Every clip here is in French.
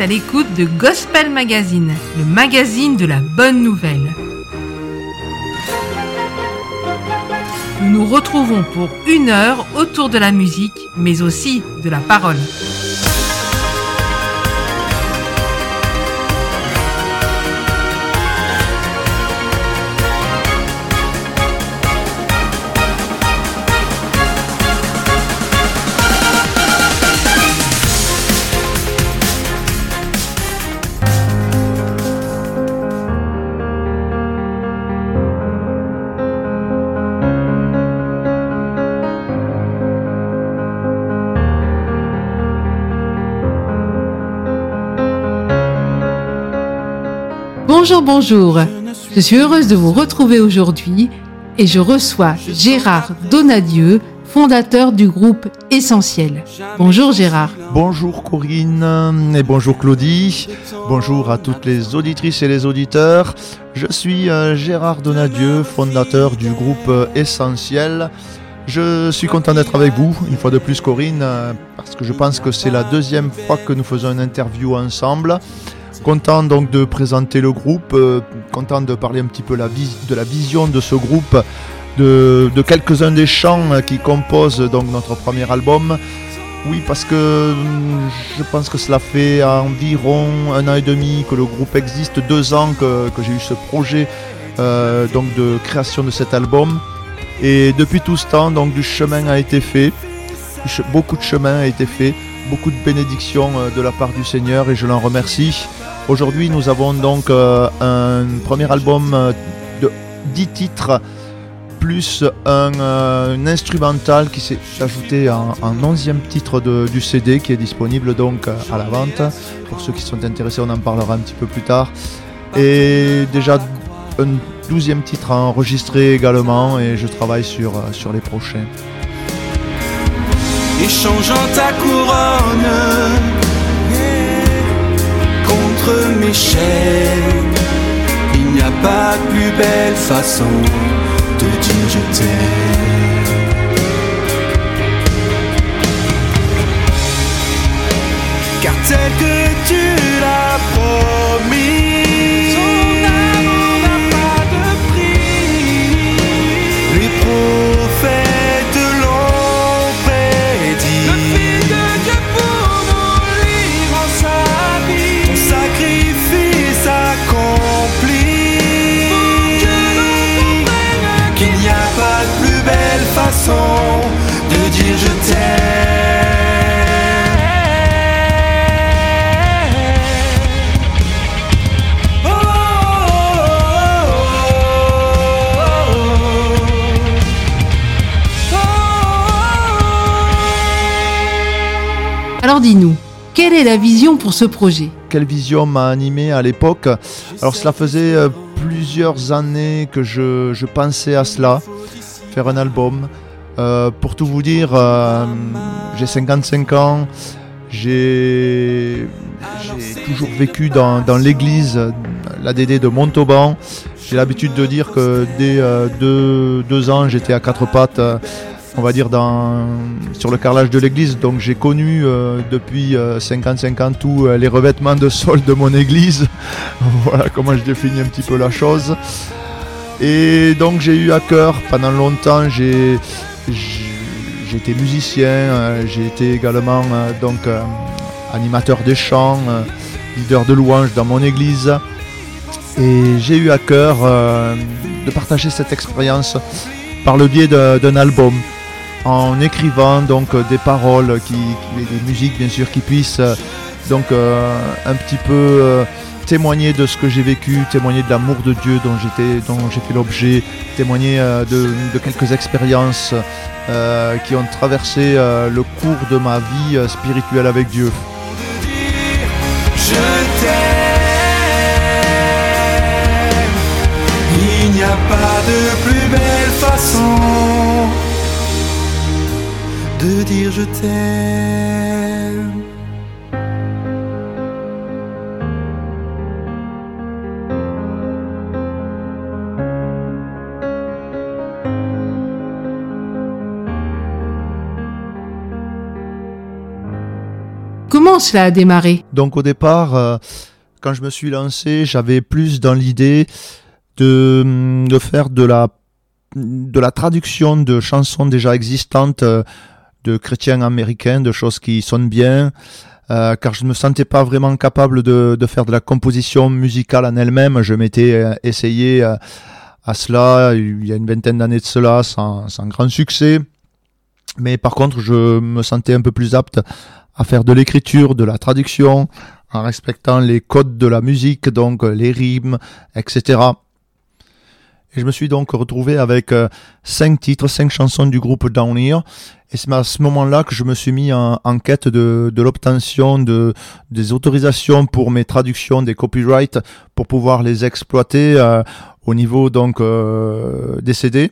à l'écoute de Gospel Magazine, le magazine de la bonne nouvelle. Nous nous retrouvons pour une heure autour de la musique, mais aussi de la parole. Bonjour, bonjour. Je suis heureuse de vous retrouver aujourd'hui et je reçois Gérard Donadieu, fondateur du groupe Essentiel. Bonjour Gérard. Bonjour Corinne et bonjour Claudie. Bonjour à toutes les auditrices et les auditeurs. Je suis euh, Gérard Donadieu, fondateur du groupe Essentiel. Je suis content d'être avec vous, une fois de plus Corinne, euh, parce que je pense que c'est la deuxième fois que nous faisons une interview ensemble. Content donc de présenter le groupe, euh, content de parler un petit peu de la vision de ce groupe, de, quelques-uns des chants qui composent donc notre premier album. Oui, parce que hum, je pense que cela fait environ un an et demi que le groupe existe, deux ans que, j'ai eu ce projet euh, donc de création de cet album. Et depuis tout ce temps, donc du chemin a été fait, beaucoup de chemin a été fait, beaucoup de bénédictions euh, de la part du Seigneur et je l'en remercie. Aujourd'hui, nous avons donc euh, un premier album euh, de 10 titres, plus un, euh, instrumental qui s'est ajouté à un 11e titre du CD qui est disponible donc à la vente. Pour ceux qui sont intéressés, on en parlera un petit peu plus tard. Et déjà un 12e titre enregistré également et je travaille sur, sur les prochains. Échangeant ta couronne mes chaînes. Il n'y a pas plus belle façon de dire je t'aime. Car tel que tu l'as promis. Dis-nous, quelle est la vision pour ce projet? Quelle vision m'a animé à l'époque? Alors cela faisait euh, plusieurs années que je, pensais à cela, faire un album. Euh, pour tout vous dire, euh, j'ai 55 ans, j'ai toujours vécu dans, l'église, l'ADD de Montauban. J'ai l'habitude de dire que dès euh, deux, ans, j'étais à quatre pattes, on va dire, sur le carrelage de l'église. Donc j'ai connu depuis 55 ans tous les revêtements de sol de mon église. voilà comment je définis un petit peu la chose. Et donc j'ai eu à cœur pendant longtemps, j'ai été musicien, euh, j'ai été également euh, donc euh, animateur de chants, leader de louanges dans mon église. Et j'ai eu à cœur de partager cette expérience par le biais d'un album, en écrivant donc des paroles, qui, des musiques bien sûr, qui puissent donc un petit peu témoigner de ce que j'ai vécu, témoigner de l'amour de Dieu dont j'étais, dont j'ai fait l'objet, témoigner euh, de, quelques expériences euh, qui ont traversé euh, le cours de ma vie spirituelle avec Dieu. Je t'aime, pas de plus belle façon de dire je t'aime. comment cela a démarré? Donc au départ, euh, quand je me suis lancé, j'avais plus dans l'idée de, de faire de la, de la traduction de chansons déjà existantes euh, de chrétiens américains, de choses qui sonnent bien, euh, car je ne me sentais pas vraiment capable de, de faire de la composition musicale en elle-même. Je m'étais euh, essayé euh, à cela il y a une vingtaine d'années de cela sans, sans grand succès. Mais par contre, je me sentais un peu plus apte à faire de l'écriture, de la traduction, en respectant les codes de la musique, donc les rimes, etc. Et je me suis donc retrouvé avec euh, cinq titres, cinq chansons du groupe Down Here. Et c'est à ce moment-là que je me suis mis en, en quête de, de l'obtention de, des autorisations pour mes traductions, des copyrights, pour pouvoir les exploiter euh, au niveau donc euh, des CD.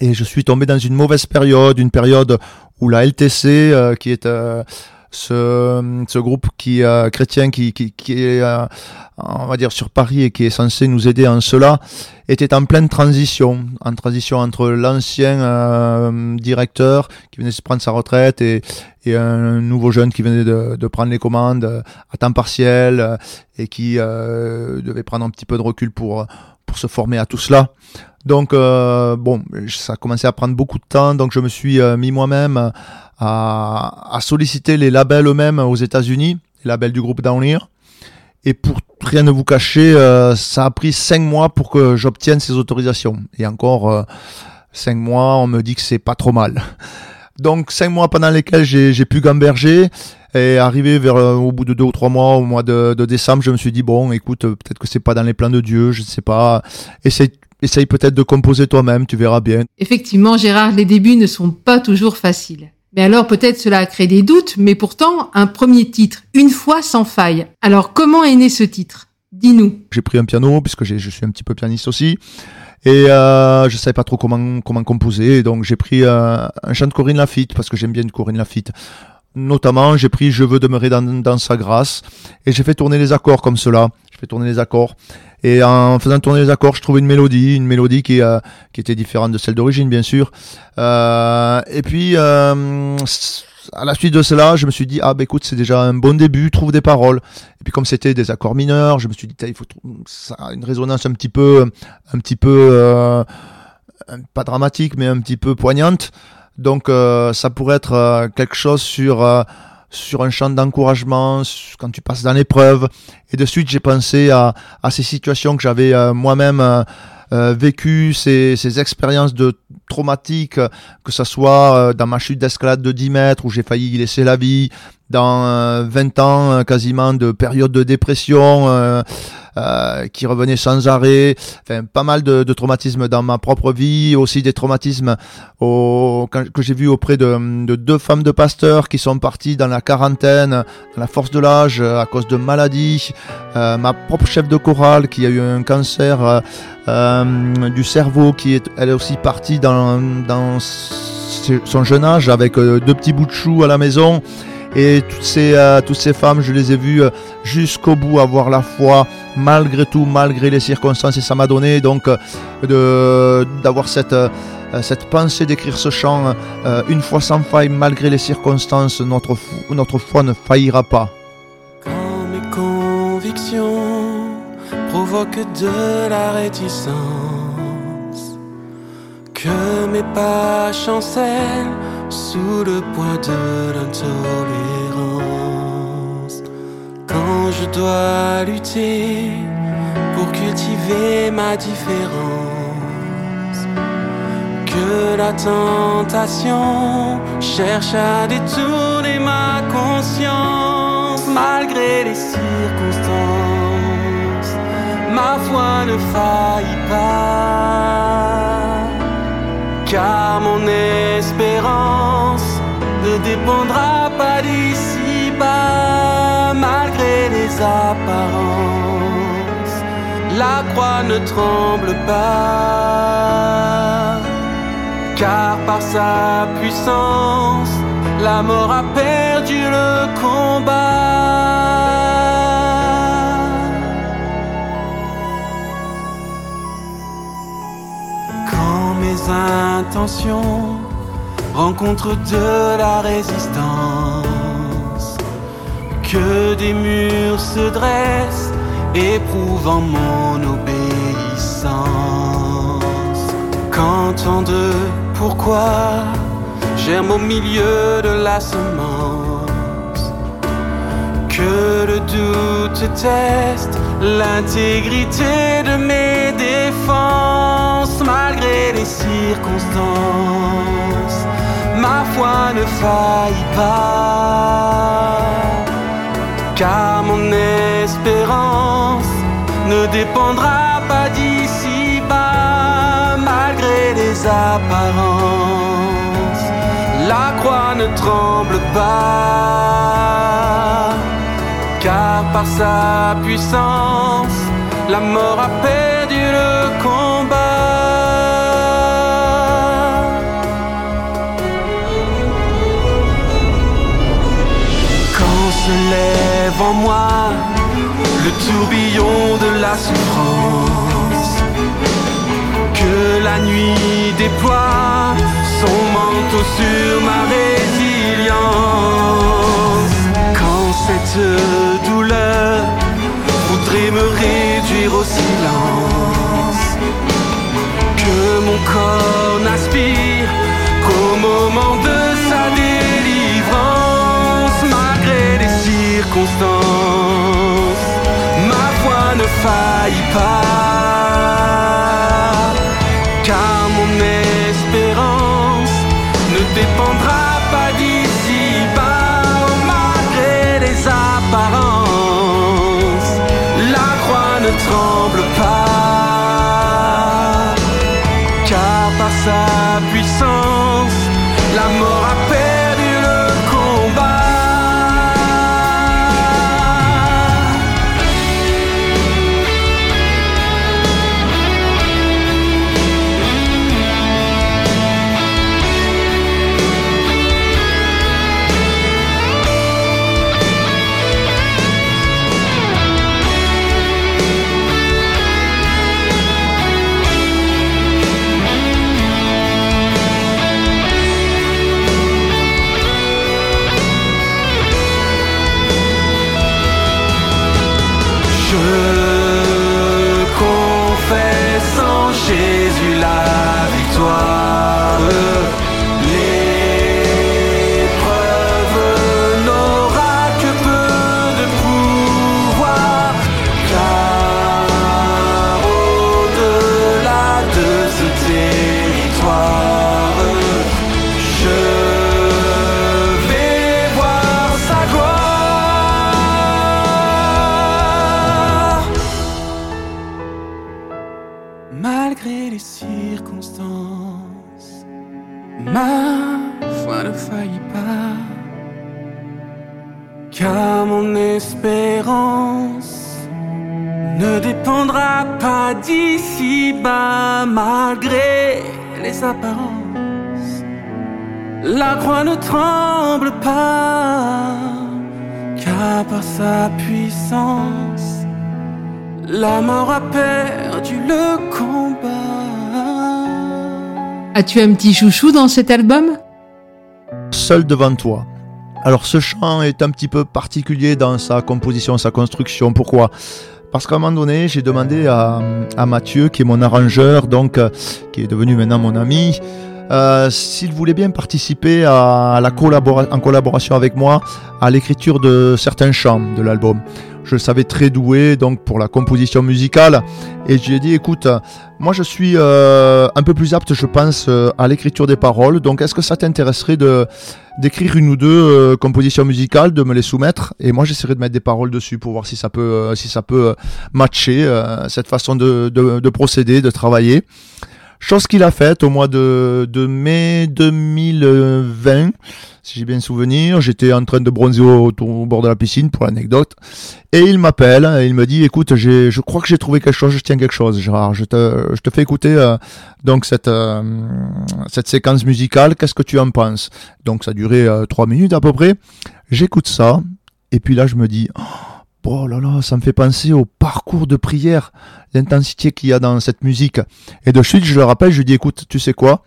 Et je suis tombé dans une mauvaise période, une période où la LTC, euh, qui est euh, ce, ce groupe qui euh, chrétien qui, qui, qui est euh, on va dire sur Paris et qui est censé nous aider en cela était en pleine transition en transition entre l'ancien euh, directeur qui venait de prendre sa retraite et, et un nouveau jeune qui venait de, de prendre les commandes euh, à temps partiel euh, et qui euh, devait prendre un petit peu de recul pour pour se former à tout cela donc euh, bon ça a commencé à prendre beaucoup de temps donc je me suis euh, mis moi-même à, à solliciter les labels eux-mêmes aux États-Unis, les labels du groupe Down Here. Et pour rien ne vous cacher, euh, ça a pris cinq mois pour que j'obtienne ces autorisations. Et encore euh, cinq mois, on me dit que c'est pas trop mal. Donc cinq mois pendant lesquels j'ai pu gamberger. Et arrivé vers euh, au bout de deux ou trois mois, au mois de, de décembre, je me suis dit bon, écoute, euh, peut-être que c'est pas dans les plans de Dieu, je ne sais pas. Essaye, essaye peut-être de composer toi-même, tu verras bien. Effectivement, Gérard, les débuts ne sont pas toujours faciles. Mais alors peut-être cela a créé des doutes, mais pourtant un premier titre, une fois sans faille. Alors comment est né ce titre? Dis-nous. J'ai pris un piano puisque je suis un petit peu pianiste aussi. Et euh, je savais pas trop comment comment composer, donc j'ai pris euh, un chant de Corinne Lafitte parce que j'aime bien Corinne Lafitte. Notamment, j'ai pris Je veux demeurer dans, dans sa grâce et j'ai fait tourner les accords comme cela. Je fais tourner les accords et en faisant tourner les accords, je trouvais une mélodie, une mélodie qui euh, qui était différente de celle d'origine, bien sûr. Euh, et puis euh, à la suite de cela, je me suis dit ah bah écoute, c'est déjà un bon début, trouve des paroles. Et puis comme c'était des accords mineurs, je me suis dit il faut ça a une résonance un petit peu un petit peu euh, pas dramatique mais un petit peu poignante. Donc euh, ça pourrait être euh, quelque chose sur euh, sur un chant d'encouragement quand tu passes dans l'épreuve. Et de suite j'ai pensé à, à ces situations que j'avais euh, moi-même euh, vécues, ces, ces expériences de traumatiques, euh, que ce soit euh, dans ma chute d'escalade de 10 mètres où j'ai failli y laisser la vie, dans euh, 20 ans euh, quasiment de période de dépression euh, qui revenait sans arrêt, enfin pas mal de, de traumatismes dans ma propre vie, aussi des traumatismes au, que j'ai vu auprès de, de deux femmes de pasteurs qui sont parties dans la quarantaine, dans la force de l'âge à cause de maladies, Euh, ma propre chef de chorale qui a eu un cancer euh, euh, du cerveau qui est elle aussi partie dans, dans son jeune âge avec euh, deux petits bouts de chou à la maison. Et toutes ces, euh, toutes ces femmes, je les ai vues euh, jusqu'au bout avoir la foi, malgré tout, malgré les circonstances. Et ça m'a donné donc euh, d'avoir cette, cette pensée d'écrire ce chant. une fois sans faille, malgré les circonstances, notre, notre foi ne faillira pas. Quand mes convictions provoquent de la réticence, que mes pas sous le poids de l'intolérance, quand je dois lutter pour cultiver ma différence, que la tentation cherche à détourner ma conscience malgré les circonstances. Ma foi ne faillit pas, car mon espérance ne dépendra pas d'ici bas, malgré les apparences. La croix ne tremble pas car par sa puissance, la mort a perdu le combat. Intentions rencontrent de la résistance, que des murs se dressent, éprouvant mon obéissance. Qu'entend de pourquoi germe au milieu de la semence, que le doute teste l'intégrité de mes défenses malgré les circonstances. Ma foi ne faillit pas, car mon espérance ne dépendra pas d'ici bas malgré les apparences. La croix ne tremble pas car par sa puissance, la mort a Quand se lève en moi le tourbillon de la souffrance, que la nuit déploie son manteau sur ma résilience. Quand cette douleur voudrait me réduire au silence, que mon corps n'aspire qu'au moment de sa délivrance, circonstances, ma foi ne faillit pas, As-tu un petit chouchou dans cet album? Seul devant toi. Alors ce chant est un petit peu particulier dans sa composition, sa construction. Pourquoi? Parce qu'à un moment donné, j'ai demandé à, à Mathieu, qui est mon arrangeur, donc euh, qui est devenu maintenant mon ami, euh, s'il voulait bien participer à la collabora- en collaboration avec moi à l'écriture de certains chants de l'album. Je le savais très doué donc pour la composition musicale et je lui ai dit écoute, moi je suis euh, un peu plus apte je pense euh, à l'écriture des paroles donc est-ce que ça t'intéresserait de d'écrire une ou deux euh, compositions musicales, de me les soumettre? Et moi j'essaierai de mettre des paroles dessus pour voir si ça peut si ça peut matcher cette façon de, de, de procéder, de travailler. Chose qu'il a faite au mois de, de mai 2020, si j'ai bien souvenir. J'étais en train de bronzer au, au bord de la piscine pour l'anecdote. Et il m'appelle il me dit, écoute, je crois que j'ai trouvé quelque chose, je tiens quelque chose, Gérard. Je te, je te fais écouter euh, donc cette, euh, cette séquence musicale. Qu'est-ce que tu en penses? Donc ça durait euh, trois minutes à peu près. J'écoute ça. Et puis là, je me dis, oh là là, ça me fait penser au parcours de prière, l'intensité qu'il y a dans cette musique. Et de suite, je le rappelle, je lui dis, écoute, tu sais quoi?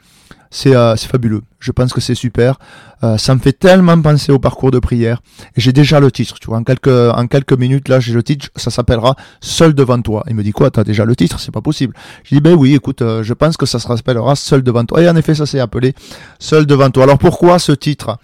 C'est euh, fabuleux. Je pense que c'est super. Euh, ça me fait tellement penser au parcours de prière. J'ai déjà le titre, tu vois. En quelques, en quelques minutes, là, j'ai le titre. Ça s'appellera Seul devant toi. Il me dit quoi? T'as déjà le titre? C'est pas possible. Je dis ben oui, écoute, euh, je pense que ça se rappellera Seul devant toi. Et en effet, ça s'est appelé Seul devant toi. Alors pourquoi ce titre?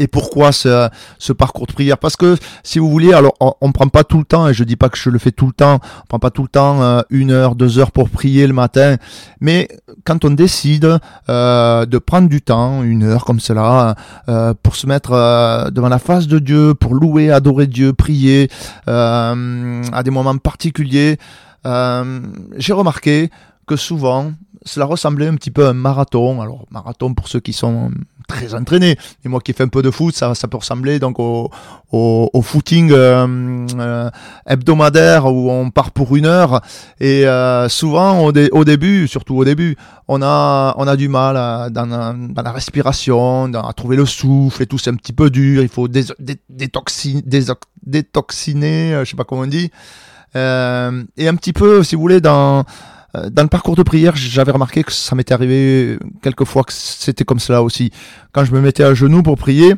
Et pourquoi ce, ce, parcours de prière Parce que si vous voulez, alors on, on, prend pas tout le temps, et je dis pas que je le fais tout le temps, on prend pas tout le temps euh, une heure, deux heures pour prier le matin, mais quand on décide euh, de prendre du temps, une heure comme cela, euh, pour se mettre euh, devant la face de Dieu, pour louer, adorer Dieu, prier euh, à des moments particuliers, euh, j'ai remarqué que souvent cela ressemblait un petit peu à un marathon. Alors marathon pour ceux qui sont très entraîné. Et moi qui fais un peu de foot, ça, ça peut ressembler donc au, au, au footing euh, euh, hebdomadaire où on part pour une heure. Et euh, souvent au, au, début, surtout au début, on a, on a du mal à, dans, dans, la respiration, à trouver le souffle et tout. C'est un petit peu dur. Il faut dé, dé, détoxiner, détoxiner, je sais pas comment on dit. Euh, et un petit peu, si vous voulez, dans euh, dans le parcours de prière, j'avais remarqué que ça m'était arrivé quelques fois que c'était comme cela aussi. Quand je me mettais à genoux pour prier,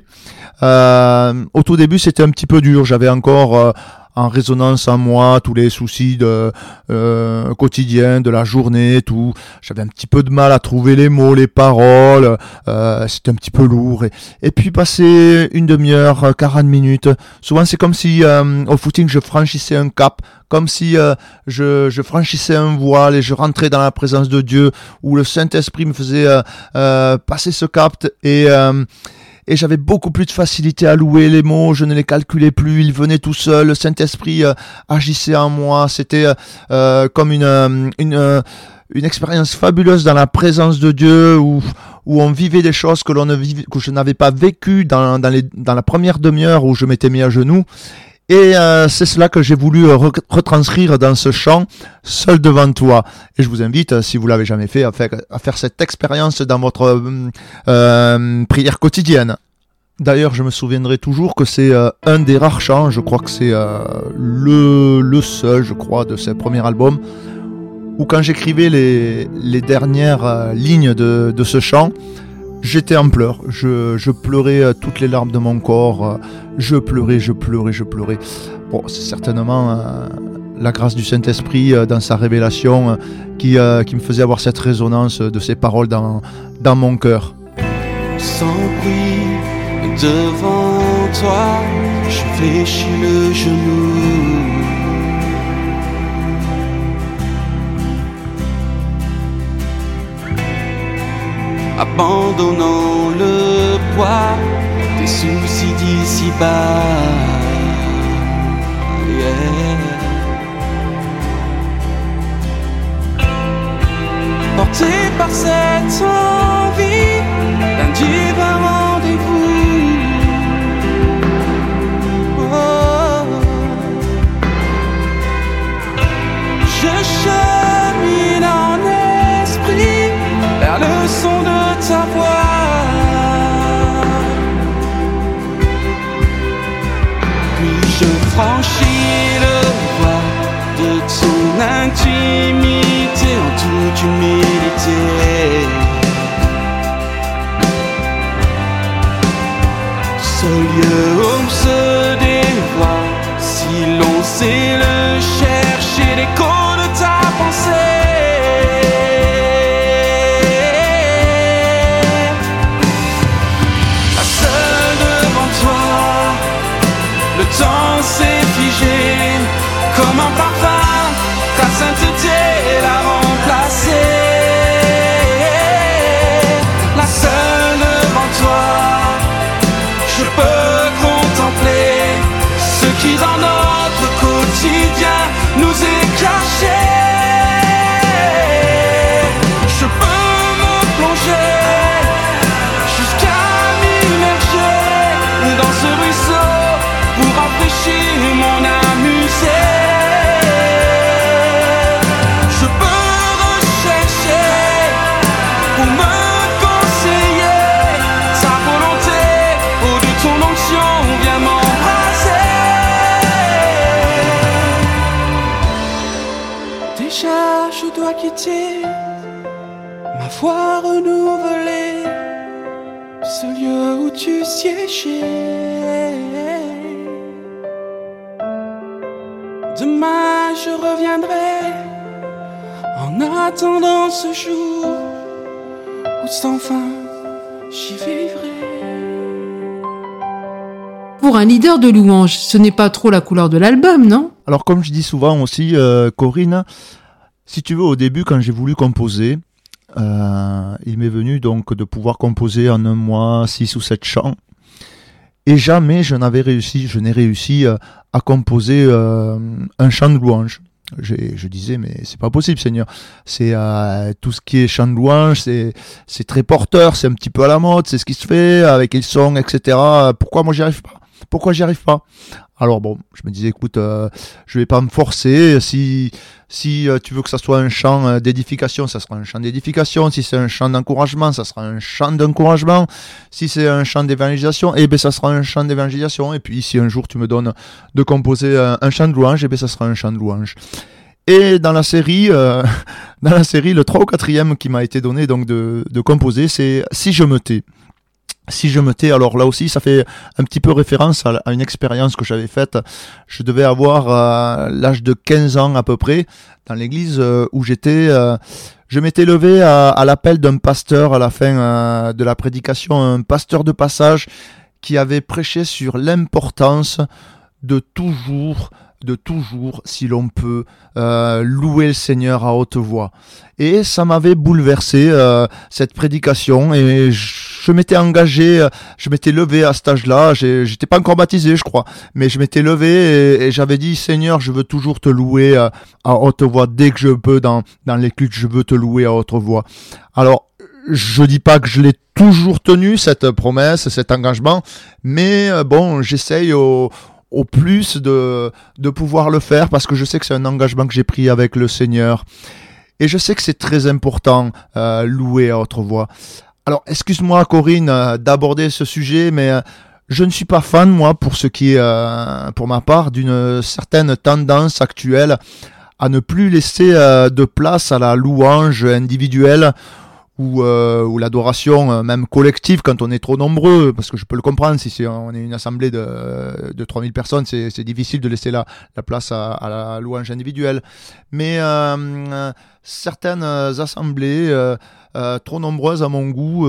euh, au tout début c'était un petit peu dur. J'avais encore euh, en résonance en moi tous les soucis de euh, quotidiens de la journée, tout. J'avais un petit peu de mal à trouver les mots, les paroles. Euh, c'était un petit peu lourd. Et, puis passer une demi-heure, 40 minutes. Souvent c'est comme si euh, au footing je franchissais un cap, comme si euh, je, je, franchissais un voile et je rentrais dans la présence de Dieu, où le Saint-Esprit me faisait euh, euh, passer ce cap et et j'avais beaucoup plus de facilité à louer les mots, je ne les calculais plus, ils venaient tout seuls, le Saint-Esprit euh, agissait en moi, c'était euh, comme une, euh, une, euh, expérience fabuleuse dans la présence de Dieu où, où on vivait des choses que ne vivait, que je n'avais pas vécues dans, dans, les, dans la première demi-heure où je m'étais mis à genoux et euh, c'est cela que j'ai voulu euh, retranscrire dans ce chant, seul devant toi. Et je vous invite, si vous l'avez jamais fait, à faire, cette expérience dans votre euh, euh, prière quotidienne. D'ailleurs, je me souviendrai toujours que c'est euh, un des rares chants, je crois que c'est euh, le, seul, je crois, de ce premier album, où quand j'écrivais les, dernières lignes de ce chant, J'étais en pleurs, je, pleurais toutes les larmes de mon corps, je pleurais, je pleurais, je pleurais. Bon, c'est certainement euh, la grâce du Saint-Esprit euh, dans sa révélation euh, qui, me faisait avoir cette résonance de ces paroles dans, mon cœur. Sans devant toi, je le genou. Abandonnant le poids des soucis d'ici-bas. Porté par cette envie d'un divin rendez-vous. Oh. Je chemine voix. Puis je franchis le voile de ton intimité en toute humilité? Ce lieu ce jour où sans fin j'y vivrai. Pour un leader de louange, ce n'est pas trop la couleur de l'album, non? Alors comme je dis souvent aussi, euh, Corinne, si tu veux, au début quand j'ai voulu composer, euh, il m'est venu donc de pouvoir composer en un mois six ou sept chants. Et jamais je n'avais réussi, je n'ai réussi euh, à composer euh, un chant de louange. Je disais mais c'est pas possible Seigneur. C'est euh, tout ce qui est chant de louange, c'est c'est très porteur, c'est un petit peu à la mode, c'est ce qui se fait avec les sons, etc. Pourquoi moi j'y arrive pas? Pourquoi j'y arrive pas? Alors bon, je me disais, écoute, euh, je vais pas me forcer. Si si euh, tu veux que ça soit un chant euh, d'édification, ça sera un chant d'édification. Si c'est un chant d'encouragement, ça sera un chant d'encouragement. Si c'est un chant d'évangélisation, eh ben ça sera un chant d'évangélisation. Et puis si un jour tu me donnes de composer un, chant de louange, eh ben ça sera un chant de louange. Et dans la série, dans la série, le 3 ou 4 qui m'a été donné donc de, de composer, c'est Si je me tais si je me tais, alors là aussi, ça fait un petit peu référence à, une expérience que j'avais faite. Je devais avoir euh, l'âge de 15 ans à peu près, dans l'église euh, où j'étais. Euh, je m'étais levé à, à l'appel d'un pasteur à la fin de la prédication, un pasteur de passage qui avait prêché sur l'importance de toujours de toujours, si l'on peut, euh, louer le Seigneur à haute voix. Et ça m'avait bouleversé, euh, cette prédication, et je m'étais engagé, euh, je m'étais levé à cet âge-là, j'étais pas encore baptisé, je crois, mais je m'étais levé et, j'avais dit, Seigneur, je veux toujours te louer à haute voix, dès que je peux, dans, dans les je veux te louer à haute voix. Alors, je dis pas que je l'ai toujours tenu cette promesse, cet engagement, mais bon, j'essaye au, au plus de, de pouvoir le faire parce que je sais que c'est un engagement que j'ai pris avec le Seigneur. Et je sais que c'est très important, euh, louer à autre voix. Alors, excuse-moi Corinne euh, d'aborder ce sujet, mais euh, je ne suis pas fan, moi, pour ce qui est, euh, pour ma part, d'une certaine tendance actuelle à ne plus laisser de place à la louange individuelle ou, euh, ou l'adoration euh, même collective quand on est trop nombreux, parce que je peux le comprendre, si c'est, on est une assemblée de, de 3000 personnes, c'est, difficile de laisser la, la place à, à la louange individuelle. Mais euh, certaines assemblées, euh, trop nombreuses à mon goût,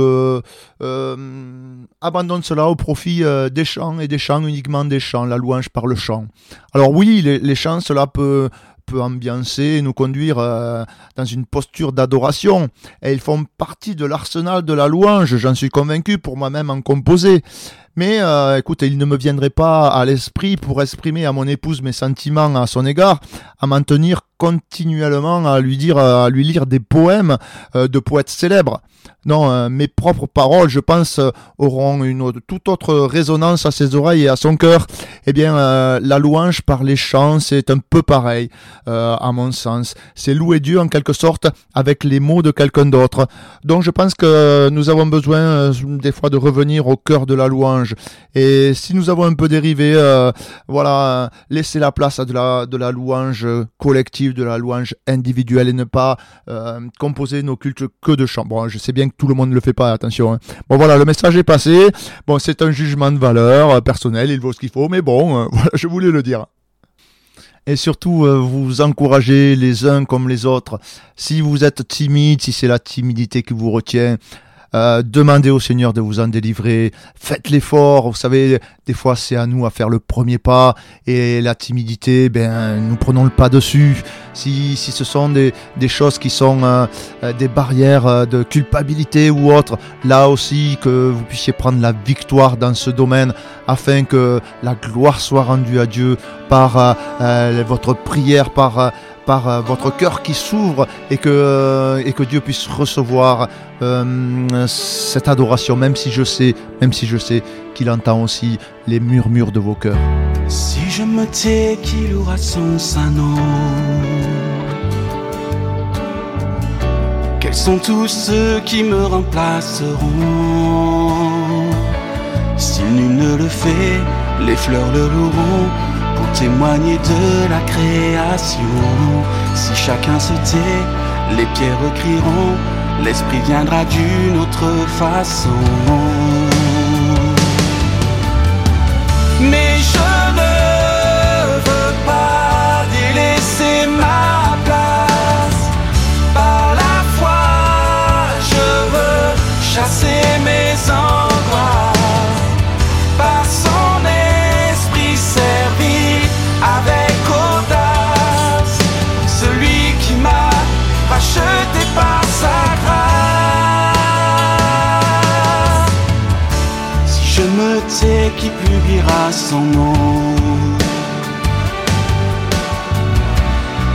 abandonnent cela au profit des chants et des chants uniquement des chants, la louange par le chant. Alors oui, les, les chants, cela peut peut ambiancer, nous conduire euh, dans une posture d'adoration. Et ils font partie de l'arsenal de la louange, j'en suis convaincu pour moi-même en composer. Mais euh, écoute, il ne me viendrait pas à l'esprit pour exprimer à mon épouse mes sentiments à son égard, à m'en tenir continuellement à lui dire, à lui lire des poèmes euh, de poètes célèbres. Non, euh, mes propres paroles, je pense, euh, auront une toute autre résonance à ses oreilles et à son cœur. Eh bien, la louange par les chants, c'est un peu pareil, à mon sens. C'est louer Dieu en quelque sorte avec les mots de quelqu'un d'autre. Donc, je pense que nous avons besoin des fois de revenir au cœur de la louange. Et si nous avons un peu dérivé, voilà, laisser la place à de la, de la louange collective de la louange individuelle et ne pas euh, composer nos cultes que de chants. Bon, je sais bien que tout le monde ne le fait pas, attention. Hein. Bon voilà, le message est passé. Bon, c'est un jugement de valeur euh, personnel, il vaut ce qu'il faut, mais bon, euh, voilà, je voulais le dire et surtout vous encouragez les uns comme les autres. Si vous êtes timide, si c'est la timidité qui vous retient, euh, demandez au Seigneur de vous en délivrer. Faites l'effort. Vous savez, des fois c'est à nous à faire le premier pas et la timidité, ben nous prenons le pas dessus. Si, si ce sont des, des choses qui sont euh, euh, des barrières de culpabilité ou autre, là aussi que vous puissiez prendre la victoire dans ce domaine afin que la gloire soit rendue à Dieu par votre prière, par par euh, votre cœur qui s'ouvre et que, euh, Dieu puisse recevoir euh, cette adoration, même si je sais, même si je sais qu'il entend aussi les murmures de vos cœurs. Si je me tais, qu'il aura son nom. Quels sont tous ceux qui me remplaceront? Si nul ne le fait, les fleurs le loueront pour témoigner de la création. Si chacun se tait, les pierres crieront, l'esprit viendra d'une autre façon. Mes cheveux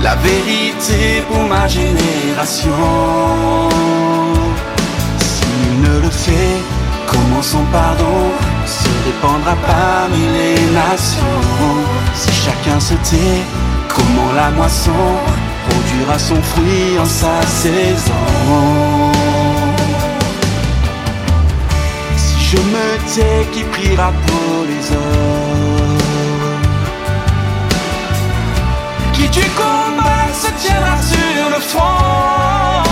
La vérité pour ma génération. S'il ne le fait, comment son pardon se répandra parmi les nations? Si chacun se tait, comment la moisson produira son fruit en sa saison? Je me tais, qui priera pour les hommes. Qui du combat se tiendra sur le front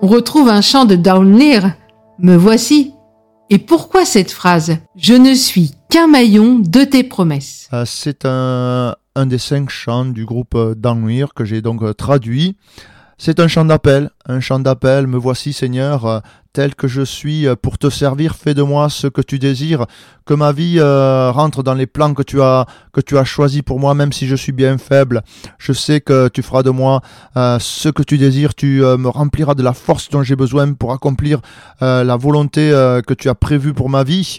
On retrouve un chant de Downlear, Me voici. Et pourquoi cette phrase? Je ne suis qu'un maillon de tes promesses. Euh, C'est un, un, des cinq chants du groupe euh, Downlear que j'ai donc euh, traduit. C'est un chant d'appel, un chant d'appel, me voici Seigneur, euh, tel que je suis, euh, pour te servir, fais de moi ce que tu désires, que ma vie euh, rentre dans les plans que tu as que tu as choisis pour moi, même si je suis bien faible. Je sais que tu feras de moi ce que tu désires, tu me rempliras de la force dont j'ai besoin pour accomplir la volonté que tu as prévue pour ma vie.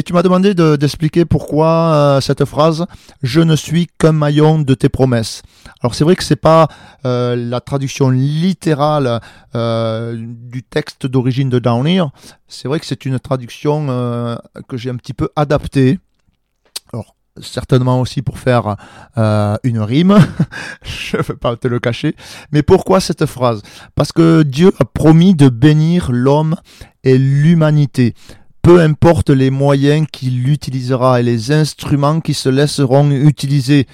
Et tu m'as demandé d'expliquer pourquoi euh, cette phrase Je ne suis qu'un maillon de tes promesses. Alors c'est vrai que c'est pas euh, la traduction littérale euh, du texte d'origine de Downer. C'est vrai que c'est une traduction que j'ai un petit peu adaptée. Alors certainement aussi pour faire une rime, je ne veux pas te le cacher. Mais pourquoi cette phrase? Parce que Dieu a promis de bénir l'homme et l'humanité peu importe les moyens qu'il utilisera et les instruments qui se laisseront utiliser.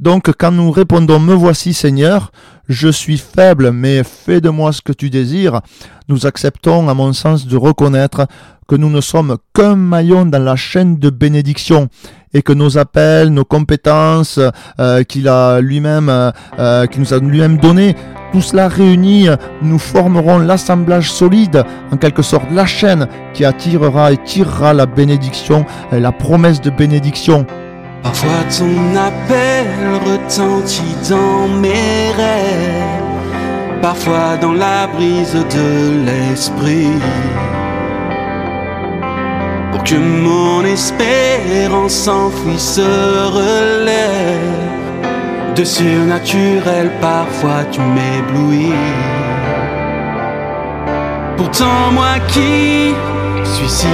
Donc quand nous répondons Me voici Seigneur, je suis faible, mais fais de moi ce que tu désires, nous acceptons à mon sens de reconnaître que nous ne sommes qu'un maillon dans la chaîne de bénédiction et que nos appels, nos compétences euh, qu'il a lui-même, euh, euh, qu'il nous a lui-même donné, tout cela réuni, nous formerons l'assemblage solide, en quelque sorte la chaîne qui attirera et tirera la bénédiction, la promesse de bénédiction. Parfois ton appel retentit dans mes rêves, parfois dans la brise de l'esprit que mon espérance s'enfuit, se relève. De surnaturel, parfois tu m'éblouis. Pourtant, moi qui suis si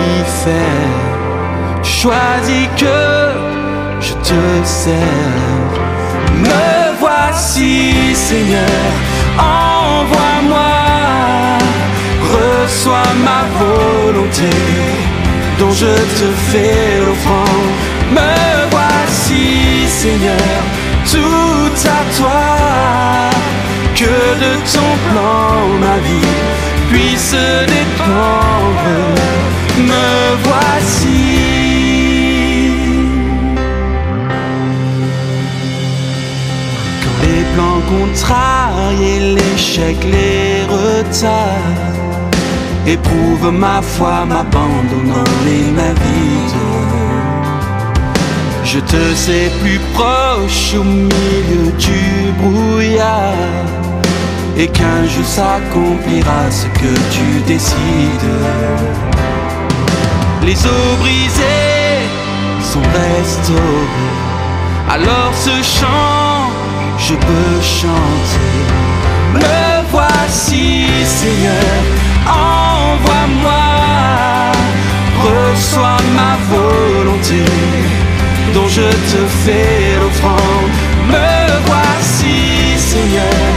faible, choisis que je te serve. Me voici, Seigneur, envoie-moi, reçois ma volonté dont je te fais l'offrande. Me voici, Seigneur, tout à toi. Que de ton plan ma vie puisse dépendre. Me voici. Quand les plans contrariés, l'échec, les retards Éprouve ma foi, m'abandonnant les mains vides. Je te sais plus proche au milieu du brouillard. Et qu'un jour s'accomplira ce que tu décides. Les eaux brisées sont restaurées. Alors ce chant, je peux chanter. Me voici, Seigneur, envoie-moi. Reçois ma volonté, dont je te fais l'offrande. Me voici, Seigneur,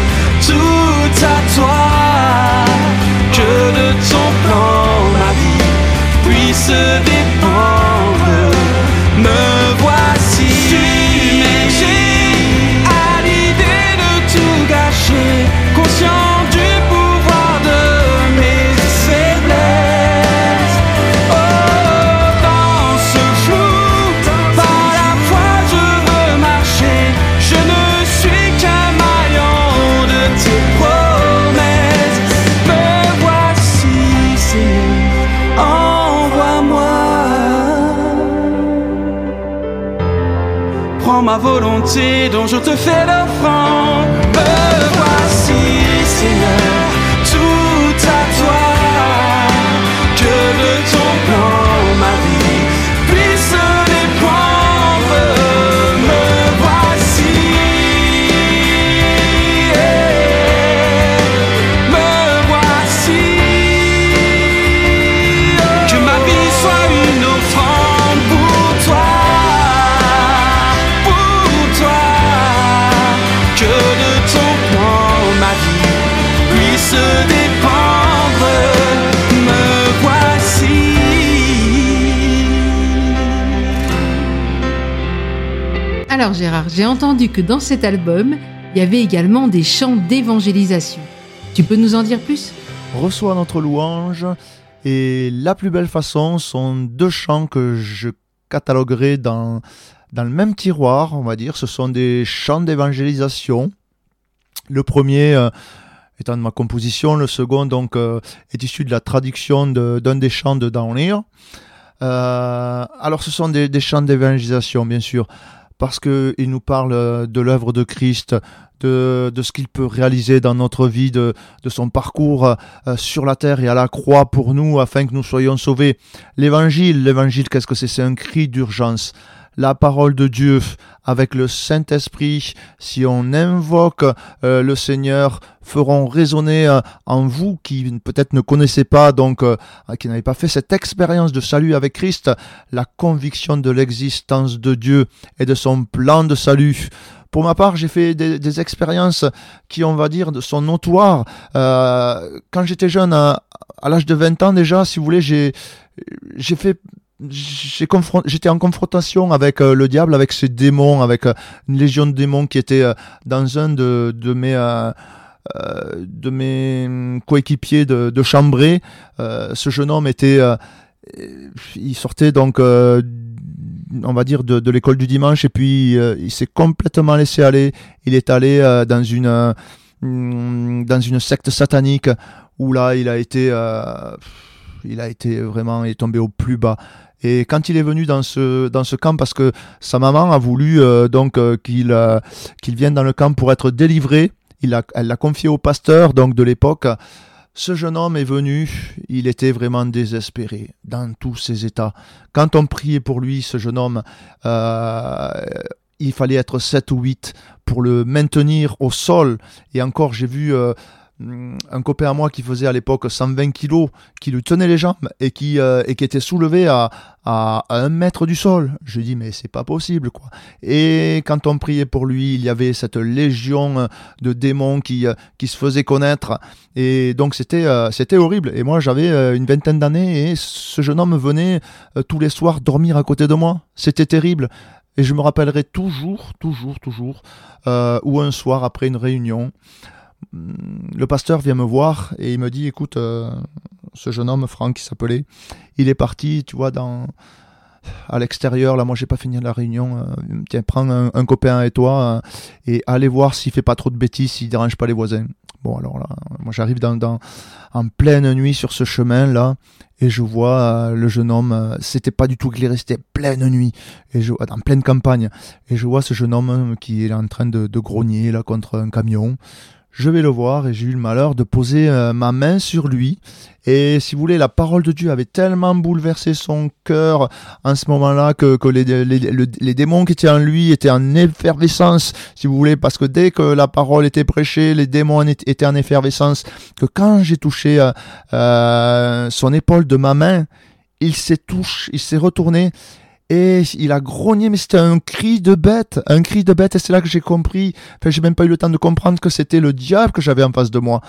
volonté dont je te fais l'offrande. Alors Gérard, j'ai entendu que dans cet album, il y avait également des chants d'évangélisation. Tu peux nous en dire plus? Reçois notre louange et la plus belle façon sont deux chants que je cataloguerai dans, dans le même tiroir, on va dire. Ce sont des chants d'évangélisation. Le premier euh, étant de ma composition, le second donc euh, est issu de la traduction d'un des chants de Downhill. Euh, alors ce sont des chants d'évangélisation bien sûr, parce qu'il nous parle euh, de l'œuvre de Christ, de, de ce qu'il peut réaliser dans notre vie, de, de son parcours euh, sur la terre et à la croix pour nous afin que nous soyons sauvés. L'évangile, l'évangile, qu'est-ce que c'est? C'est un cri d'urgence. La parole de Dieu avec le Saint-Esprit, si on invoque euh, le Seigneur, feront résonner euh, en vous qui peut-être ne connaissez pas, donc euh, qui n'avez pas fait cette expérience de salut avec Christ, la conviction de l'existence de Dieu et de son plan de salut. Pour ma part, j'ai fait des, des expériences qui, on va dire, sont notoires. Euh, quand j'étais jeune, à, à l'âge de 20 ans déjà, si vous voulez, j'ai fait j'étais en confrontation avec euh, le diable, avec ses démons, avec euh, une légion de démons qui était euh, dans un de, de mes de mes hum, coéquipiers de, de ce jeune homme était, il sortait donc, on va dire, de, de l'école du dimanche et puis il s'est complètement laissé aller. Il est allé dans une hum, dans une secte satanique où là il a été il a été vraiment il est tombé au plus bas. Et quand il est venu dans ce dans ce camp, parce que sa maman a voulu euh, donc euh, qu'il euh, qu'il vienne dans le camp pour être délivré, il a, elle l'a confié au pasteur donc de l'époque. Ce jeune homme est venu, il était vraiment désespéré dans tous ses états. Quand on priait pour lui, ce jeune homme, euh, il fallait être 7 ou 8 pour le maintenir au sol. Et encore, j'ai vu euh, un copain à moi qui faisait à l'époque 120 kilos, qui lui tenait les jambes et qui, euh, et qui était soulevé à, à, un mètre du sol. Je dis, mais c'est pas possible, quoi. Et quand on priait pour lui, il y avait cette légion de démons qui, euh, qui se faisait connaître. Et donc c'était euh, c'était horrible. Et moi j'avais une vingtaine d'années et ce jeune homme venait tous les soirs dormir à côté de moi. C'était terrible. Et je me rappellerai toujours, toujours, toujours, ou un soir après une réunion, le pasteur vient me voir et il me dit, écoute, euh, ce jeune homme, Franck, qui s'appelait, il est parti, tu vois, dans, à l'extérieur. Là, moi, j'ai pas fini la réunion. Euh, tiens, prends un, copain et toi et allez voir s'il fait pas trop de bêtises, s'il dérange pas les voisins. Bon, alors là, moi, j'arrive dans, dans, en pleine nuit sur ce chemin là et je vois le jeune homme. c'était pas du tout éclairé, c'était pleine nuit et je en pleine campagne et je vois ce jeune homme qui est en train de grogner là contre un camion je vais le voir et j'ai eu le malheur de poser euh, ma main sur lui. Et si vous voulez, la parole de Dieu avait tellement bouleversé son cœur en ce moment-là que, les, les, les, démons qui étaient en lui étaient en effervescence, si vous voulez, parce que dès que la parole était prêchée, les démons étaient en effervescence. Que quand j'ai touché euh, euh son épaule de ma main, il s'est touché, il s'est retourné et il a grogné, mais c'était un cri de bête, un cri de bête, et c'est là que j'ai compris, enfin j'ai même pas eu le temps de comprendre que c'était le diable que j'avais en face de moi.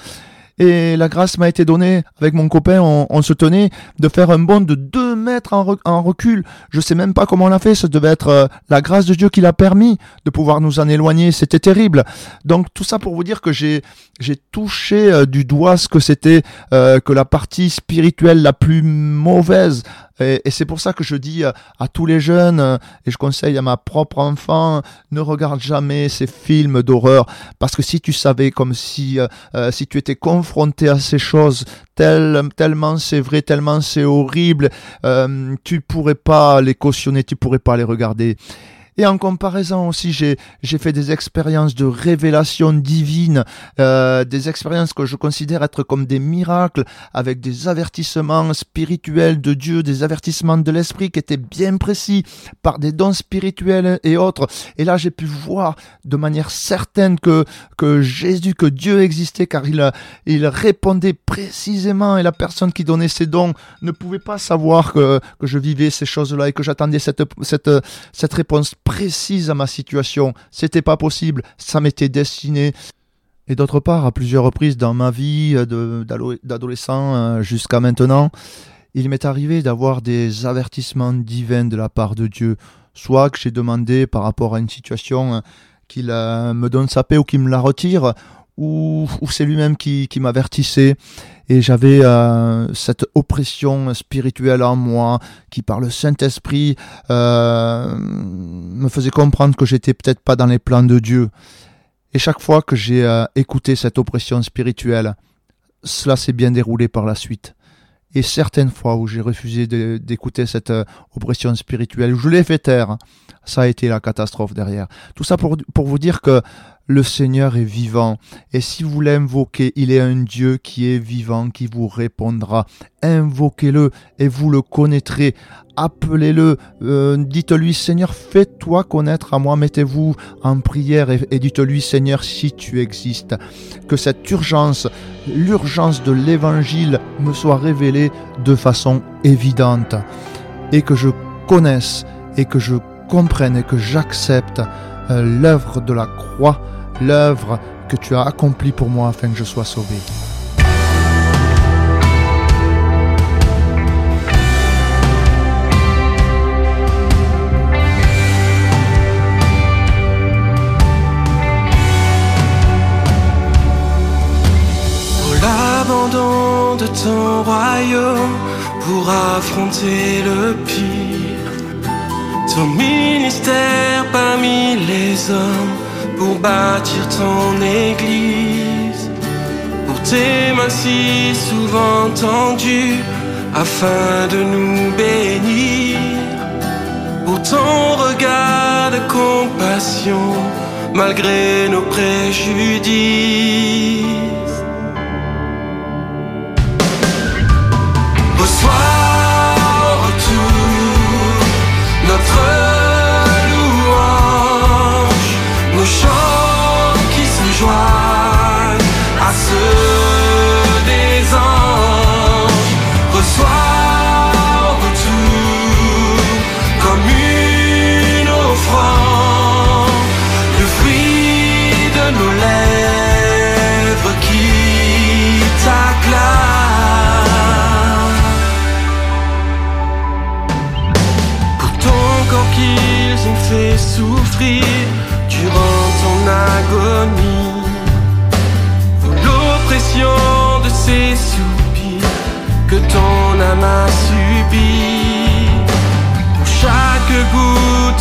Et la grâce m'a été donnée, avec mon copain, on, se tenait de faire un bond de deux mètres en, recul. Je sais même pas comment on l'a fait, ça devait être euh, la grâce de Dieu qui l'a permis de pouvoir nous en éloigner, c'était terrible. Donc tout ça pour vous dire que j'ai j'ai touché euh, du doigt ce que c'était euh, que la partie spirituelle la plus mauvaise et, c'est pour ça que je dis à, tous les jeunes, euh, et je conseille à ma propre enfant, ne regarde jamais ces films d'horreur, parce que si tu savais comme si, euh, euh, si tu étais confronté à ces choses, tellement c'est vrai, tellement c'est horrible, tu pourrais pas les cautionner, tu pourrais pas les regarder. Et en comparaison aussi, j'ai, fait des expériences de révélation divine, euh, des expériences que je considère être comme des miracles, avec des avertissements spirituels de Dieu, des avertissements de l'Esprit qui étaient bien précis par des dons spirituels et autres. Et là, j'ai pu voir de manière certaine que, que Jésus, que Dieu existait, car il, il répondait précisément et la personne qui donnait ces dons ne pouvait pas savoir que, que je vivais ces choses-là et que j'attendais cette, cette, cette réponse précise à ma situation. C'était pas possible, ça m'était destiné. Et d'autre part, à plusieurs reprises dans ma vie euh, d'adolescent euh, jusqu'à maintenant, il m'est arrivé d'avoir des avertissements divins de la part de Dieu, soit que j'ai demandé par rapport à une situation euh, qu'il me donne sa paix ou qu'il me la retire, ou, c'est lui-même qui, qui m'avertissait et j'avais euh, cette oppression spirituelle en moi qui par le Saint-Esprit euh, me faisait comprendre que j'étais peut-être pas dans les plans de Dieu. Et chaque fois que j'ai euh, écouté cette oppression spirituelle, cela s'est bien déroulé par la suite. Et certaines fois où j'ai refusé d'écouter cette oppression spirituelle, où je l'ai fait taire, ça a été la catastrophe derrière. Tout ça pour, pour vous dire que le Seigneur est vivant, et si vous l'invoquez, il est un Dieu qui est vivant, qui vous répondra. Invoquez-le et vous le connaîtrez. Appelez-le, euh, dites-lui Seigneur, fais-toi connaître à moi, mettez-vous en prière et, et dites-lui Seigneur si tu existes. Que cette urgence, l'urgence de l'Évangile me soit révélée de façon évidente et que je connaisse et que je comprenne et que j'accepte l'œuvre de la croix l'œuvre que tu as accomplie pour moi afin que je sois sauvé. De ton royaume, pour affronter le pire, ton ministère parmi les hommes pour bâtir ton église, pour tes mains si souvent tendues, afin de nous bénir, pour ton regard de compassion, malgré nos préjudices.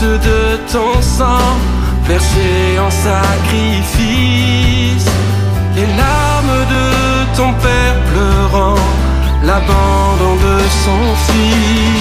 De ton sang versé en sacrifice. Les larmes de ton père pleurant l'abandon de son fils.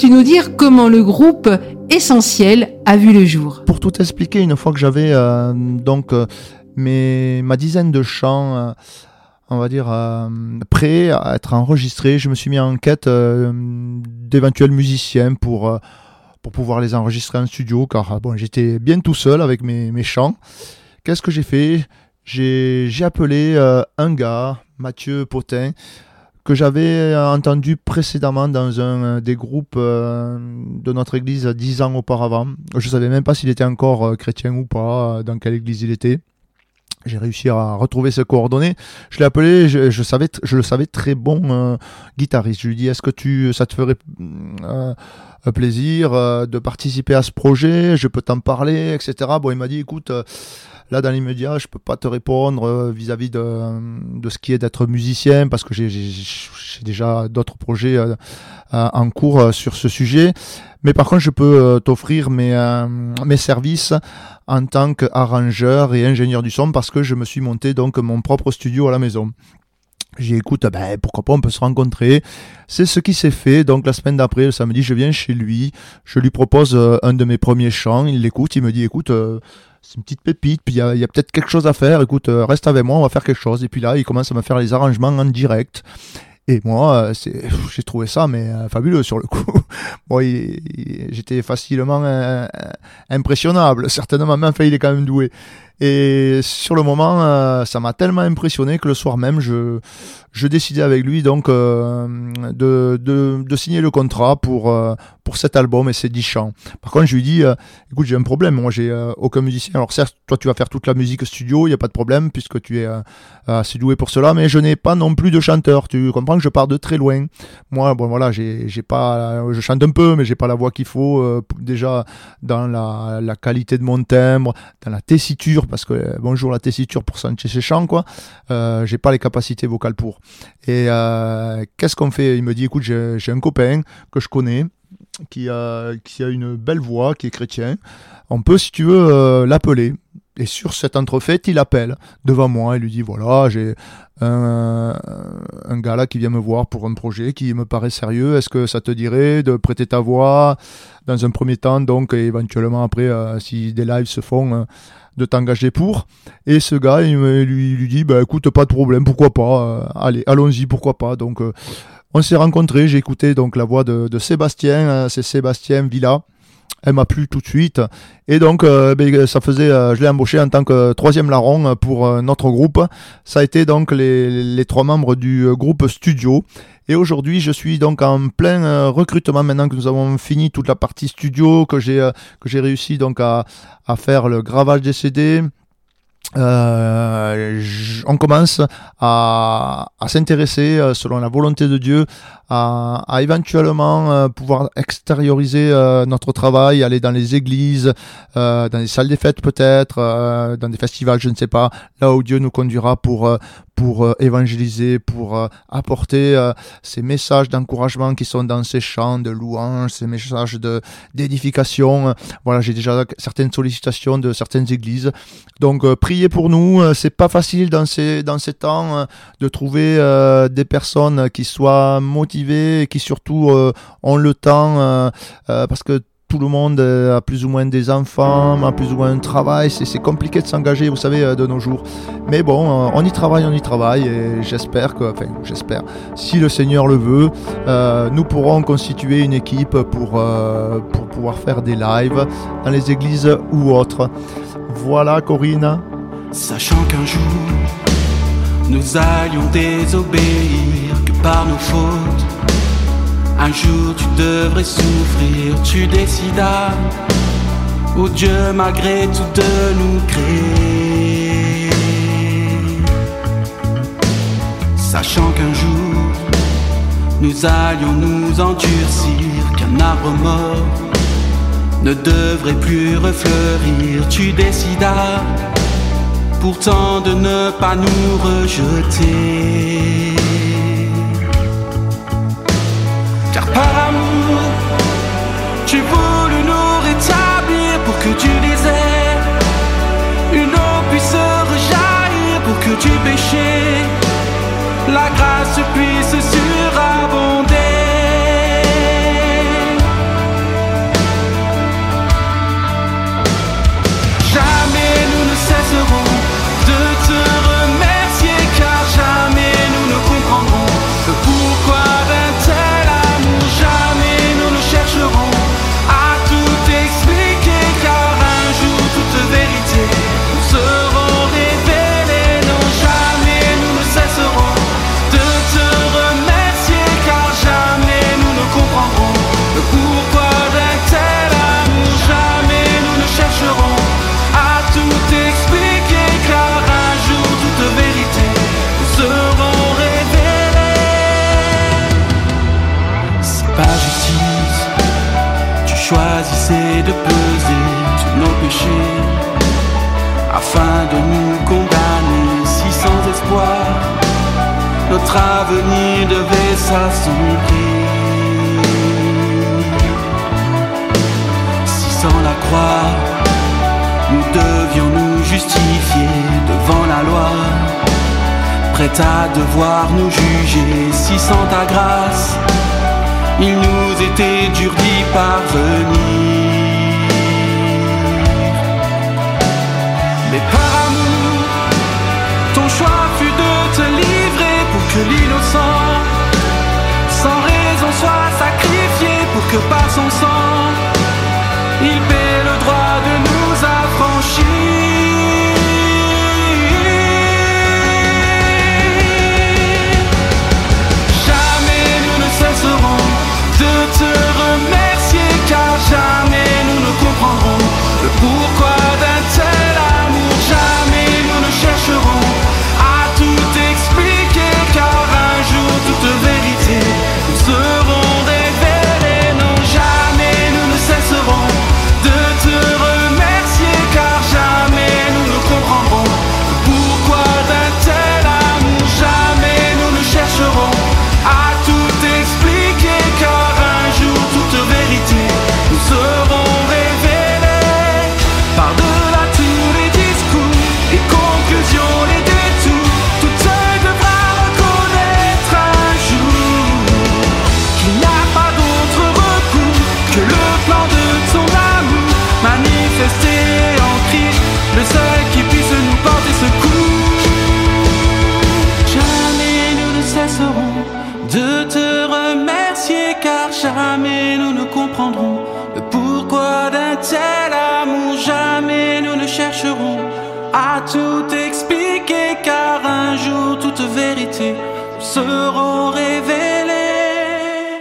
Peux-tu nous dire comment le groupe Essentiel a vu le jour? Pour tout expliquer, une fois que j'avais euh, donc euh, mes, ma dizaine de chants, euh, on va dire, prêts à être enregistrés, je me suis mis en quête d'éventuels musiciens pour, pour pouvoir les enregistrer en studio, car bon, j'étais bien tout seul avec mes, mes chants. Qu'est-ce que j'ai fait? J'ai appelé un gars, Mathieu Potin, que j'avais euh, entendu précédemment dans un euh, des groupes euh, de notre église dix ans auparavant. Je savais même pas s'il était encore chrétien ou pas, dans quelle église il était. J'ai réussi à retrouver ses coordonnées. Je l'ai appelé, je, je savais, je le savais très bon euh, guitariste. Je lui ai dit, est-ce que tu, ça te ferait euh, un plaisir euh, de participer à ce projet? Je peux t'en parler, etc. Bon, il m'a dit, écoute, là dans l'immédiat, je peux pas te répondre euh, vis-à-vis de, de ce qui est d'être musicien parce que j'ai- déjà d'autres projets euh, euh, en cours sur ce sujet. Mais par contre, je peux t'offrir mes, mes services en tant qu'arrangeur et ingénieur du son parce que je me suis monté donc mon propre studio à la maison. Dit, écoute, ben, pourquoi pas, on peut se rencontrer. C'est ce qui s'est fait. Donc, la semaine d'après, le samedi, je viens chez lui. Je lui propose un de mes premiers chants. Il l'écoute. Il me dit, écoute, euh, c'est une petite pépite. Puis, il y a, y a peut-être quelque chose à faire. Écoute, euh, reste avec moi, on va faire quelque chose. Et puis là, il commence à me faire les arrangements en direct. Et moi, euh, j'ai trouvé ça mais euh, fabuleux sur le coup. bon, j'étais facilement impressionnable. Certainement, mais enfin, il est quand même doué. Et sur le moment, ça m'a tellement impressionné que le soir même, je, je décidais avec lui donc euh, de, de, de signer le contrat pour, euh, pour cet album et ces 10 chants. Par contre, je lui dis, écoute, j'ai un problème. Moi, j'ai aucun musicien. Alors certes, toi, tu vas faire toute la musique studio, il n'y a pas de problème puisque tu es assez doué pour cela, mais je n'ai pas non plus de chanteur. Tu comprends que je pars de très loin. Moi, bon voilà, j'ai pas, je chante un peu, mais j'ai pas la voix qu'il faut déjà dans la, la, qualité de mon timbre, dans la tessiture, parce que bonjour la tessiture pour sentir ses chants, quoi. j'ai pas les capacités vocales pour. Et qu'est-ce qu'on fait? Il me dit, écoute, j'ai un copain que je connais qui a, qui a une belle voix, qui est chrétien. On peut, si tu veux, euh, l'appeler. Et sur cette entrefaite, il appelle devant moi et lui dit voilà, j'ai un, un, gars là qui vient me voir pour un projet qui me paraît sérieux. Est-ce que ça te dirait de prêter ta voix dans un premier temps, donc et éventuellement après, euh, si des lives se font, euh, de t'engager pour? Et ce gars, il lui, lui dit bah écoute, pas de problème, pourquoi pas, allez, allons-y, pourquoi pas. Donc on s'est rencontrés, j'ai écouté donc la voix de, Sébastien, euh, c'est Sébastien Villa. Elle m'a plu tout de suite. Et donc, euh, ben, ça faisait, euh, je l'ai embauché en tant que troisième larron pour notre groupe. Ça a été donc les, trois membres du groupe studio. Et aujourd'hui, je suis donc en plein recrutement maintenant que nous avons fini toute la partie studio, que j'ai que j'ai réussi donc à, à faire le gravage des CD, euh, on commence à, à s'intéresser, euh, selon la volonté de Dieu, à, à éventuellement euh, pouvoir extérioriser euh, notre travail, aller dans les églises, dans les salles des fêtes peut-être, dans des festivals, je ne sais pas, là où Dieu nous conduira pour pour évangéliser, pour apporter ces messages d'encouragement qui sont dans ces chants de louange, ces messages de d'édification. Voilà, j'ai déjà certaines sollicitations de certaines églises. Donc priez pour nous, c'est pas facile dans ces dans ces temps de trouver des personnes qui soient motivées et qui surtout euh, ont le temps euh, euh, parce que tout le monde a plus ou moins des enfants, a plus ou moins un travail. C'est compliqué de s'engager, vous savez, de nos jours. Mais bon, on y travaille, on y travaille, et j'espère que, enfin, j'espère, si le Seigneur le veut, nous pourrons constituer une équipe pour, pour pouvoir faire des lives dans les églises ou autres. Voilà, Corinne. Sachant qu'un jour, nous allions désobéir que par nos fautes. Un jour tu devrais souffrir, tu décidas, oh Dieu malgré tout de nous créer. Sachant qu'un jour nous allions nous endurcir, qu'un arbre mort ne devrait plus refleurir, tu décidas pourtant de ne pas nous rejeter. Amour, tu voulais nous rétablir pour que tu disais une eau puisse rejaillir pour que tu péchais, la grâce puisse surabonder. De peser sur nos péchés afin de nous condamner si sans espoir notre avenir devait s'assombrir. Si sans la croix nous devions nous justifier devant la loi, prêt à devoir nous juger si sans ta grâce il nous était dur d'y parvenir. Que l'innocent, sans raison, soit sacrifié pour que par son sang,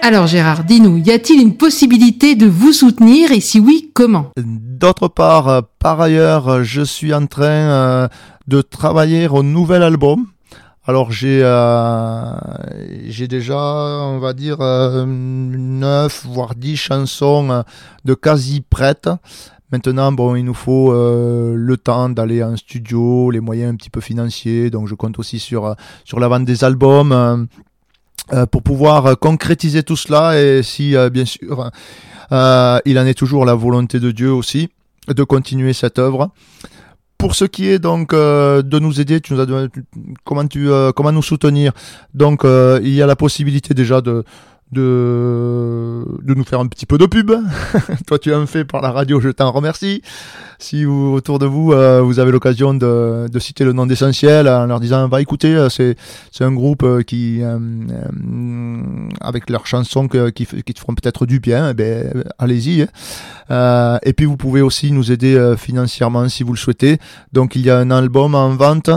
Alors Gérard, dis-nous, y a-t-il une possibilité de vous soutenir et si oui, comment? D'autre part, euh, par ailleurs, je suis en train euh, de travailler au nouvel album. Alors j'ai euh, j'ai déjà, on va dire, 9 voire 10 chansons de quasi prêtes. Maintenant, bon, il nous faut le temps d'aller en studio, les moyens un petit peu financiers. Donc, je compte aussi sur sur la vente des albums. Euh, pour pouvoir euh, concrétiser tout cela et si euh, bien sûr il en est toujours la volonté de Dieu aussi de continuer cette œuvre. Pour ce qui est donc de nous aider, tu nous as comment tu comment nous soutenir? Donc il y a la possibilité déjà de de, de nous faire un petit peu de pub. Toi, tu en fais par la radio, je t'en remercie. Si vous, autour de vous, euh, vous avez l'occasion de, de, citer le nom d'essentiel en leur disant, va écouter, euh, c'est, c'est un groupe euh, qui, avec leurs chansons qui, qui te feront peut-être du bien, eh ben, allez-y. Hein. et puis, vous pouvez aussi nous aider financièrement si vous le souhaitez. Donc, il y a un album en vente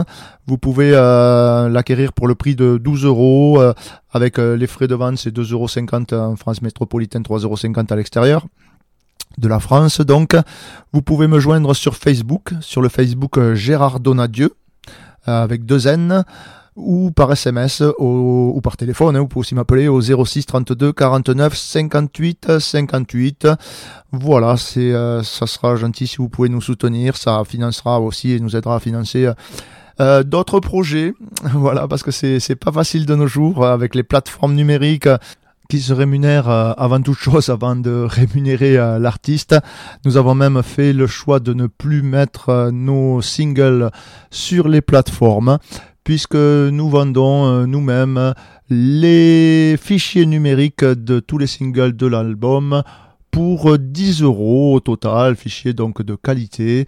vous pouvez euh, l'acquérir pour le prix de 12 euros. Euh, avec euh, les frais de vente, c'est 2,50 euros en France métropolitaine, 3,50 euros à l'extérieur de la France. Donc, vous pouvez me joindre sur Facebook, sur le Facebook Gérard Donadieu, avec deux N ou par SMS ou par téléphone. Hein. vous pouvez aussi m'appeler au 06 32 49 58 58. Voilà, c'est ça sera gentil si vous pouvez nous soutenir. Ça financera aussi et nous aidera à financer euh, d'autres projets, voilà, parce que c'est pas facile de nos jours euh, avec les plateformes numériques euh, qui se rémunèrent avant toute chose avant de rémunérer l'artiste. Nous avons même fait le choix de ne plus mettre nos singles sur les plateformes puisque nous vendons nous-mêmes les fichiers numériques de tous les singles de l'album pour 10 euros au total, fichiers donc de qualité,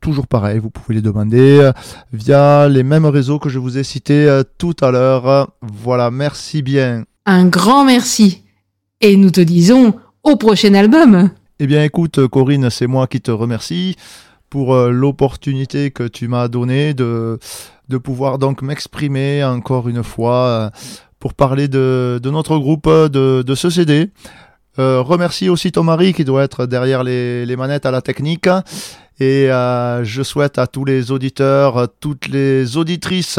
toujours pareil, vous pouvez les demander euh, via les mêmes réseaux que je vous ai cités euh, tout à l'heure. Voilà, merci bien. Un grand merci. Et nous te disons au prochain album. Eh bien écoute Corinne, c'est moi qui te remercie pour euh, l'opportunité que tu m'as donnée de, de pouvoir donc m'exprimer encore une fois pour parler de, de notre groupe, de, de ce CD. remercie aussi ton mari qui doit être derrière les, les manettes à la technique et euh, je souhaite à tous les auditeurs, toutes les auditrices,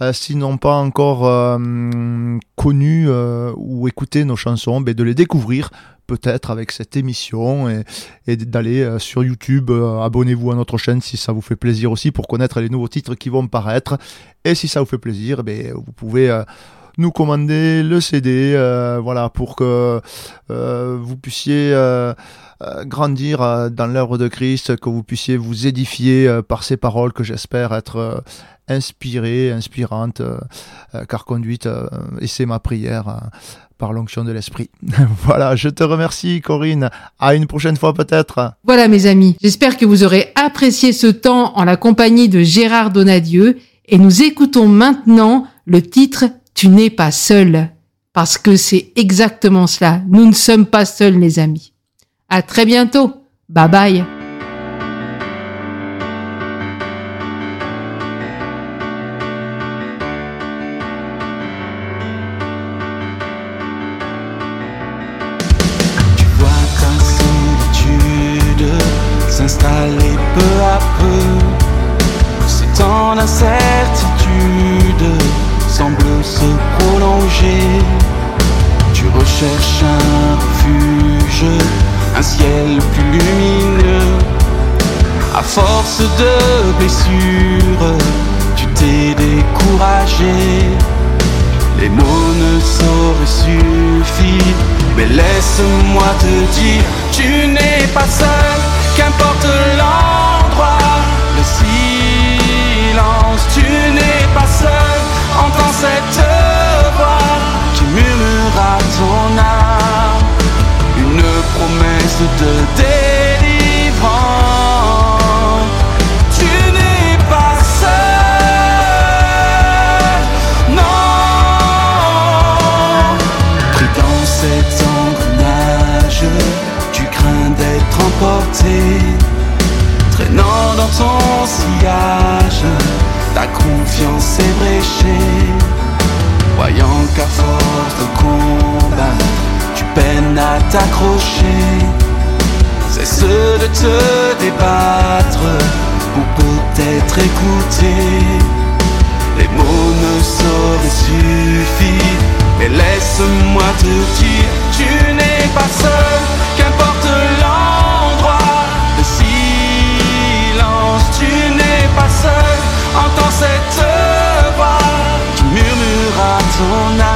euh, s'ils n'ont pas encore euh, connu ou écouté nos chansons, ben, de les découvrir peut-être avec cette émission et, d'aller sur YouTube. Abonnez-vous à notre chaîne si ça vous fait plaisir aussi pour connaître les nouveaux titres qui vont paraître. Et si ça vous fait plaisir, ben, vous pouvez nous commander le CD, euh, voilà, pour que euh, vous puissiez euh, grandir dans l'œuvre de Christ, que vous puissiez vous édifier par ces paroles que j'espère être inspirées, inspirantes, car conduites, et c'est ma prière par l'onction de l'esprit. voilà, je te remercie Corinne. À une prochaine fois peut-être. Voilà mes amis, j'espère que vous aurez apprécié ce temps en la compagnie de Gérard Donadieu et nous écoutons maintenant le titre tu n'es pas seul. Parce que c'est exactement cela. Nous ne sommes pas seuls, les amis. À très bientôt. Bye bye. Tu recherches un refuge, un ciel plus lumineux. À force de blessures, tu t'es découragé. Les mots ne sauraient suffire, mais laisse-moi te dire, tu n'es pas seul, qu'importe l'endroit, le silence, tu n'es pas seul entends cette te délivrant. Tu n'es pas seul, non. Pris dans cet engrenage, tu crains d'être emporté, traînant dans ton sillage. Ta confiance est bréchée, voyant qu'à force de combat, tu peines à t'accrocher. Cesse de te débattre pour peut-être écouter. Les mots ne sauraient suffire, mais laisse-moi te dire, tu n'es pas seul, qu'importe l'endroit, le silence, tu n'es pas seul, entends cette voix qui murmure à ton âme.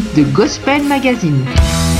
de Gospel Magazine.